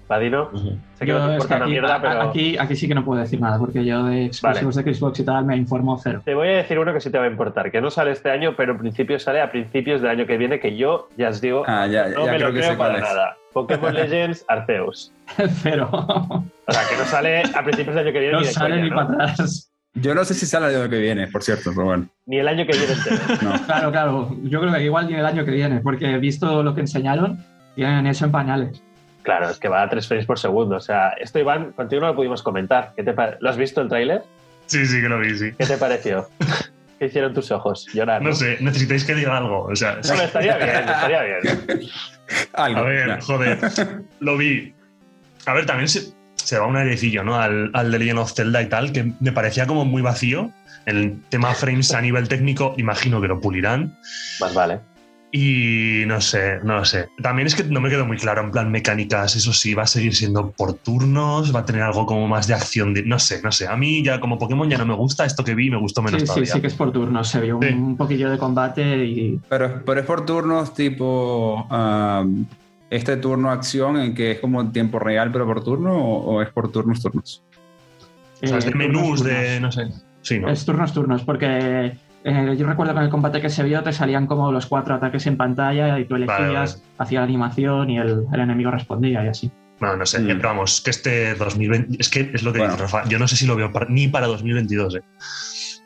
Padino, sé que no te importa aquí, mierda, pero... Aquí, aquí, sí que no puedo decir nada, porque yo de exclusivos de Xbox y tal me informo cero. Te voy a decir uno que sí te va a importar, que no sale este año, pero en principio sale a principios del año que viene, que yo ya os digo, ah, ya, no ya me creo lo que creo para nada. Pokémon Legends Arceus. Cero. O sea, que no sale a principios del año que viene. No ni sale ni para atrás. Yo no sé si sale el año que viene, por cierto, pero bueno. Ni el año que viene entero. no. Claro, claro. Yo creo que igual ni el año que viene, porque he visto lo que enseñaron, tienen eso en pañales. Claro, es que va a 3 frames por segundo. O sea, esto, Iván, contigo no lo pudimos comentar. ¿Qué te ¿Lo has visto el tráiler? Sí, sí que lo vi, sí. ¿Qué te pareció? ¿Qué hicieron tus ojos? Llorar. No, sé, necesitáis que diga algo. O sea, no, estaría bien, estaría bien. a ver, joder, lo vi. A ver, también se, se va un airecillo, ¿no? Al, al de Legend of Zelda y tal, que me parecía como muy vacío. El tema frames a nivel técnico, imagino que lo pulirán. Más vale. Y no sé, no lo sé. También es que no me quedó muy claro en plan mecánicas, eso sí, va a seguir siendo por turnos, va a tener algo como más de acción, de, no sé, no sé. A mí ya como Pokémon ya no me gusta, esto que vi me gustó menos sí, todavía. Sí, sí que es por turnos, se vio un, poquillo de combate y... Pero, pero es por turnos tipo... este turno acción en que es como en tiempo real pero por turno o, es por turnos turnos? o sea, es de eh, menús de, no sé. Sí, ¿no? Es turnos turnos porque eh, yo recuerdo que en el combate que se vio te salían como los cuatro ataques en pantalla y tú elegías, hacía la animación y el, enemigo respondía y así. Bueno, no sé, mm. pero vamos, que este 2020, es que es lo que dice Rafa, yo no sé si lo veo ni para 2022. Eh.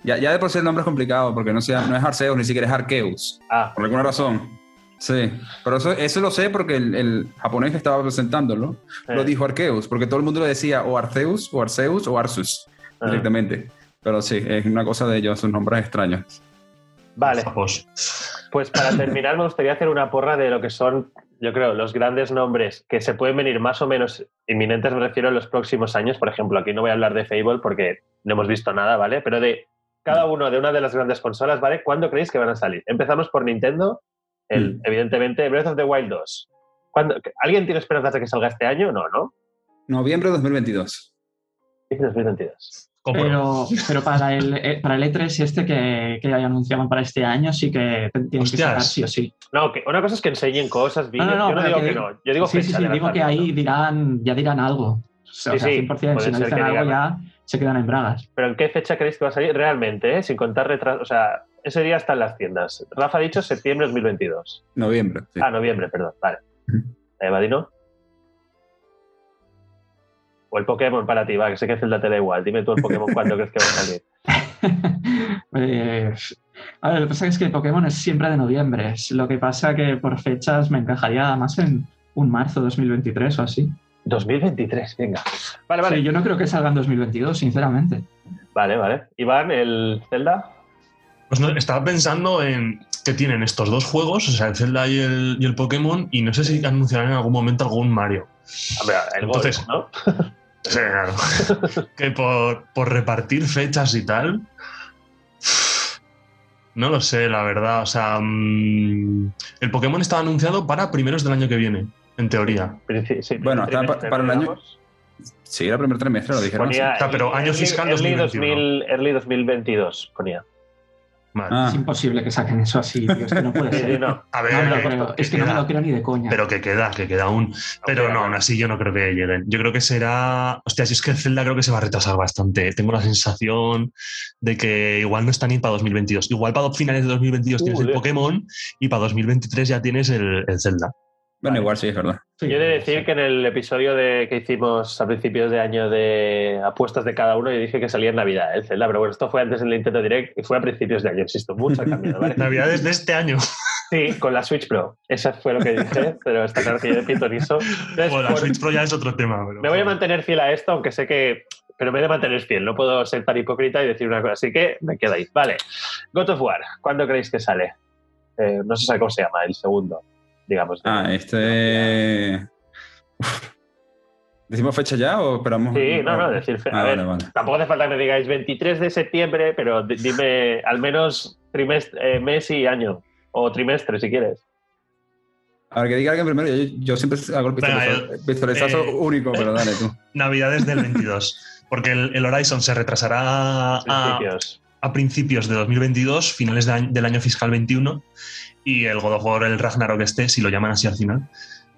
Ya, ya de por sí el nombre es complicado, porque no, sea, no es Arceus, ni siquiera es Arceus. Ah. Por alguna razón. Sí, pero eso, eso lo sé porque el, japonés que estaba presentándolo lo dijo Arceus, porque todo el mundo le decía o Arceus, o Arceus, o Arceus ah. directamente. Pero sí, es una cosa de ellos, sus nombres extraños. Vale. Pues para terminar, me gustaría hacer una porra de lo que son, yo creo, los grandes nombres que se pueden venir más o menos inminentes, me refiero a los próximos años. Por ejemplo, aquí no voy a hablar de Fable porque no hemos visto nada, ¿vale? Pero de cada uno de una de las grandes consolas, ¿vale? ¿Cuándo creéis que van a salir? Empezamos por Nintendo, el, mm. evidentemente, Breath of the Wild 2. ¿Alguien tiene esperanzas de que salga este año? No, ¿no? Noviembre de 2022. 2022. Pero, pero para, el, eh, para el E3 este que, que anunciaban para este año sí que tienen que sacar sí o sí. No, que una cosa es que enseñen cosas, vídeos, yo no digo que, no. Yo digo sí, sí, sí, digo que ahí dirán, ya dirán algo. O sea, sí, 100%, si no dicen algo ya se quedan en bragas. Pero ¿en qué fecha creéis que va a salir realmente? Eh? Sin contar retrasos, o sea, ese día está en las tiendas. Rafa ha dicho septiembre de 2022. Noviembre. Ah, noviembre, perdón. Vale. ¿Evadino? O el Pokémon para ti, va, que sé que Zelda te da igual. Dime tú el Pokémon cuándo crees que va a salir. Pues, a ver, lo que pasa es que el Pokémon es siempre de noviembre. Lo que pasa que por fechas me encajaría más en un marzo 2023 o así. 2023, venga. Vale, vale. yo no creo que salga en 2022, sinceramente. Vale, vale. Iván, ¿el Zelda? Pues estaba pensando en que tienen estos dos juegos, o sea, el Zelda y el, y el Pokémon, y no sé si anunciarán en algún momento algún Mario. A ver, el Entonces, ¿no? Sí, claro. que por, repartir fechas y tal. No lo sé, la verdad. O sea, mm, el Pokémon estaba anunciado para primeros del año que viene, en teoría. bueno, está para, el año. Sí, era el primer trimestre, lo dijeron. pero año fiscal early, 2000, early 2022 ponía. Ah. Es imposible que saquen eso así, tío. Es que no puede ser. A ver, es que no me lo creo ni de coña. Pero que queda, que queda aún. Pero no, aún así yo no creo que lleguen. Yo creo que será. Hostia, si es que el Zelda creo que se va a retrasar bastante. Tengo la sensación de que igual no está ni para 2022. Igual para finales de 2022 tienes el Pokémon y para 2023 ya tienes el, el Zelda. Bueno, igual sí, es verdad. Yo he de decir que en el episodio de, que hicimos a principios de año de apuestas de cada uno, yo dije que salía en Navidad el Zelda, pero bueno, esto fue antes del Nintendo Direct y fue a principios de año, insisto, mucho ha cambiado, ¿vale? Navidades de este año. Sí, con la Switch Pro. Eso fue lo que dije, pero está claro que yo pitonizo. Bueno, la Switch Pro ya es otro tema. me voy a mantener fiel a esto, aunque sé que pero me he de mantener fiel, no puedo ser tan hipócrita y decir una cosa, así que me quedo ahí. Vale, God of War, ¿cuándo creéis que sale? Eh, no sé cómo se llama, el segundo digamos. Ah, este... ¿Decimos fecha ya o esperamos? Sí, no, no, decir fecha. Ah, tampoco hace falta que me digáis 23 de septiembre, pero dime al menos trimestre, eh, mes y año. O trimestre, si quieres. A ver, que diga alguien primero. Yo, siempre hago el pistoletazo eh, único, pero dale tú. Navidades del 22. porque el, Horizon se retrasará a, a, principios de 2022, finales del año fiscal 21 y el God of War, el Ragnarok este, si lo llaman así al final,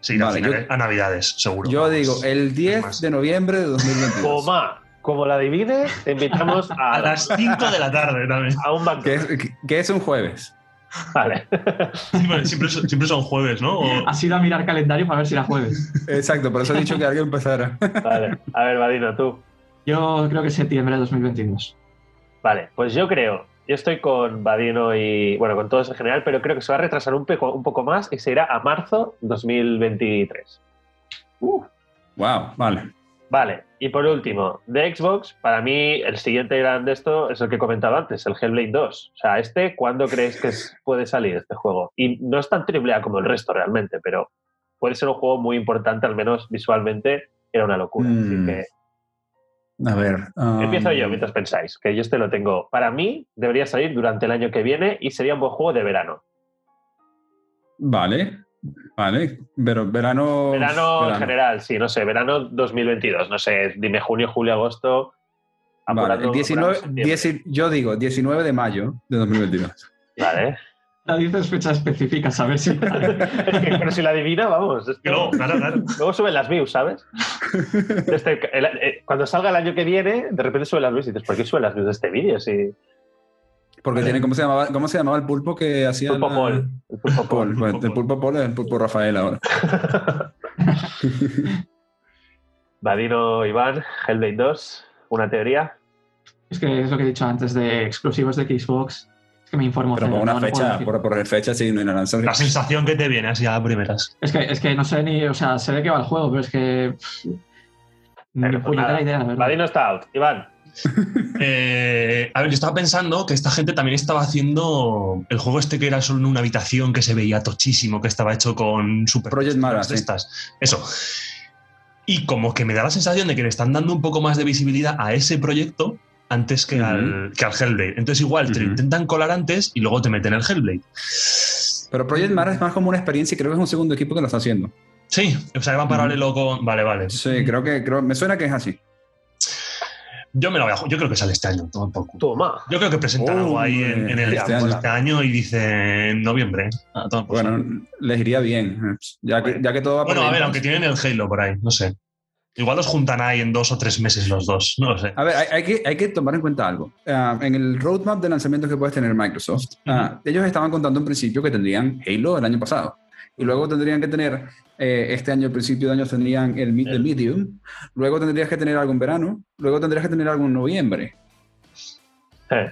se irá a, Navidades, seguro. Yo digo, el 10 de noviembre de 2022. Toma, como la divide, te invitamos a, a las 5 de la tarde también. A un banco. Que es, un jueves. Vale. siempre, siempre, son jueves, ¿no? Ha sido a mirar calendario para ver si era jueves. Exacto, por eso he dicho que alguien empezara. Vale. A ver, Vadino, tú. Yo creo que septiembre de 2022. Vale, pues yo creo yo estoy con Badino y, bueno, con todos en general, pero creo que se va a retrasar un, poco, un poco más y se irá a marzo 2023. Uh, wow, vale. Vale, y por último, de Xbox, para mí el siguiente gran de esto es el que he comentado antes, el Hellblade 2. O sea, este, ¿cuándo creéis que puede salir este juego? Y no es tan triple A como el resto realmente, pero puede ser un juego muy importante, al menos visualmente, era una locura. Así mm. que a ver. Empiezo yo mientras pensáis, que yo este lo tengo. Para mí, debería salir durante el año que viene y sería un buen juego de verano. Vale, vale. Pero verano. Verano, en general, sí, no sé, verano 2022, no sé, dime junio, julio, agosto. Vale, 19, yo digo 19 de mayo de 2022. Vale. No dices fecha específica, a ver si. pero si la adivina, vamos. claro, claro. Luego suben las views, ¿sabes? Este, eh, cuando salga el año que viene, de repente suben las views y dices, ¿por qué suben las views de este vídeo? Si... Porque tiene, ¿cómo se, llamaba, ¿cómo se llamaba el pulpo que hacía? Pulpo Paul. El pulpo Paul. El pulpo Paul es el pulpo Rafael ahora. Vadino Iván, Hellblade 2, ¿una teoría? Es que es lo que he dicho antes de exclusivos de Xbox que me informo. Pero por una fecha, por, por, fecha sí, no hay nada. La sensación que te viene así a primeras. Es que, es que no sé ni, o sea, sé de qué va el juego, pero es que. ni pues la idea, Vadino está out. Iván. eh, a ver, yo estaba pensando que esta gente también estaba haciendo el juego este que era solo en una habitación que se veía tochísimo, que estaba hecho con super Project Mara, sí. estas. Eso. Y como que me da la sensación de que le están dando un poco más de visibilidad a ese proyecto antes que, al, que al Hellblade. Entonces igual te lo intentan colar antes y luego te meten el Hellblade. Pero Project Mara es más como una experiencia y creo que es un segundo equipo que lo está haciendo. Sí, o sea, van paralelo con... Vale, vale. Sí, creo que... Creo, me suena que es así. Yo me lo voy a Yo creo que sale este año. Toma. Yo creo que presentan algo ahí en, el este, este año. y dicen noviembre. Ah, bueno, les iría bien. Ya que, ya que todo va Bueno, a ver, aunque tienen el Halo por ahí, no sé. Igual los juntan ahí en dos o tres meses los dos, no lo sé. A ver, hay, que, hay que, tomar en cuenta algo. Ah, en el roadmap de lanzamiento que puedes tener Microsoft, ah, ellos estaban contando en principio que tendrían Halo el año pasado. Y luego tendrían que tener, eh, este año, al principio de año, tendrían el, Medium. Luego tendrías que tener algo en verano. Luego tendrías que tener algo en noviembre. Eh.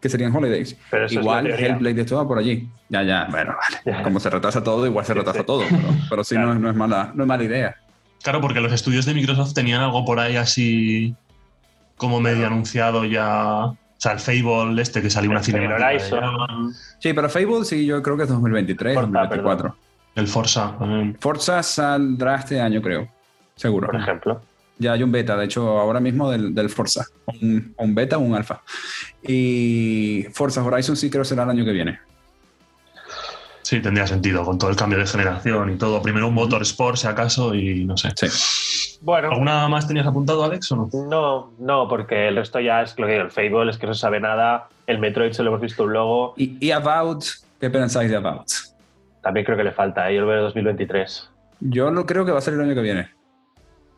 Que serían holidays. igual Hellblade estaba por allí. Ya, ya, bueno, vale. Como se retrasa todo, igual se retrasa todo. Pero, sí, no, no, es mala, no es mala idea. Claro, porque los estudios de Microsoft tenían algo por ahí así como medio anunciado ya. O sea, el Fable este que salió una cinemática. Sí, pero Fable sí, yo creo que es 2023, 2024. El Forza. Forza saldrá este año, creo. Seguro. Por ejemplo. Ya hay un beta, de hecho, ahora mismo del, del Forza. Un, un beta o un alfa. Y Forza Horizon sí creo será el año que viene. Sí, tendría sentido con todo el cambio de generación y todo. Primero un Motorsport, si acaso, y no sé. Sí. Bueno. ¿Alguna más tenías apuntado, Alex, o no? No, no, porque el resto ya es lo que el Fable, es que no se sabe nada. El Metroid se lo hemos visto un logo. ¿Y, y About? ¿Qué pensáis de About? También creo que le falta, ¿eh? yo lo veo 2023. Yo no creo que va a ser el año que viene.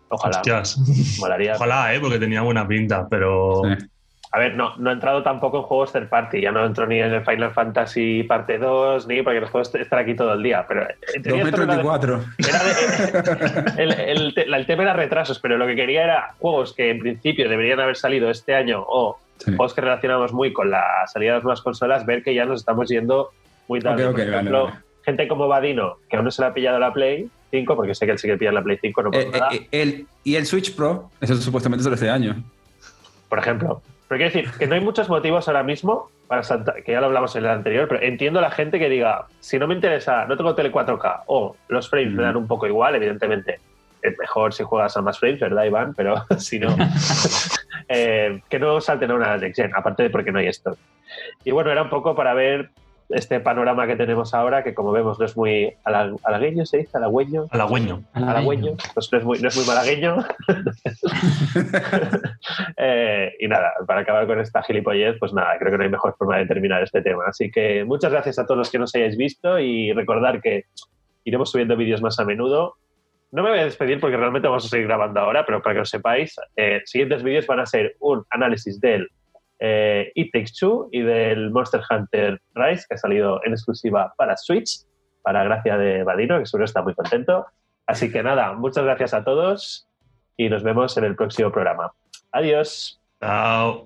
Ojalá. Hostias. Molaría. Ojalá, ¿eh? porque tenía buena pinta, pero. A ver, no, no ha entrado tampoco en juegos third party, ya no entro ni en el Final Fantasy parte 2, ni porque los juegos están aquí todo el día. Pero 2034. el, el, el, tema era retrasos, pero lo que quería era juegos que en principio deberían haber salido este año o juegos que relacionamos muy con la salida de las nuevas consolas, ver que ya nos estamos yendo muy tarde. Por ejemplo, gente como Vadino, que aún no se le ha pillado la Play 5, porque sé que él sigue pillando la Play 5, no pasa eh, nada. Eh, el, y el Switch Pro, eso supuestamente es de este año. Por ejemplo. Pero quiero decir que no hay muchos motivos ahora mismo para saltar, que ya lo hablamos en el anterior, pero entiendo a la gente que diga, si no me interesa, no tengo tele 4K o los frames me dan un poco igual, evidentemente es mejor si juegas a más frames, ¿verdad, Iván? Pero si no, eh, que no salten a una Next Gen, aparte de porque no hay esto. Y bueno, era un poco para ver este panorama que tenemos ahora, que como vemos no es muy halagueño, ¿se dice? Halagüeño. Halagüeño. Halagüeño. Pues no es muy, no es muy malagueño. Eh, y nada, para acabar con esta gilipollez, pues nada, creo que no hay mejor forma de terminar este tema. Así que muchas gracias a todos los que nos hayáis visto y recordar que iremos subiendo vídeos más a menudo. No me voy a despedir porque realmente vamos a seguir grabando ahora, pero para que lo sepáis, eh, siguientes vídeos van a ser un análisis del eh, It Takes Two y del Monster Hunter Rise, que ha salido en exclusiva para Switch, para gracia de Vadino, que seguro está muy contento. Así que nada, muchas gracias a todos y nos vemos en el próximo programa. Adiós. Chao.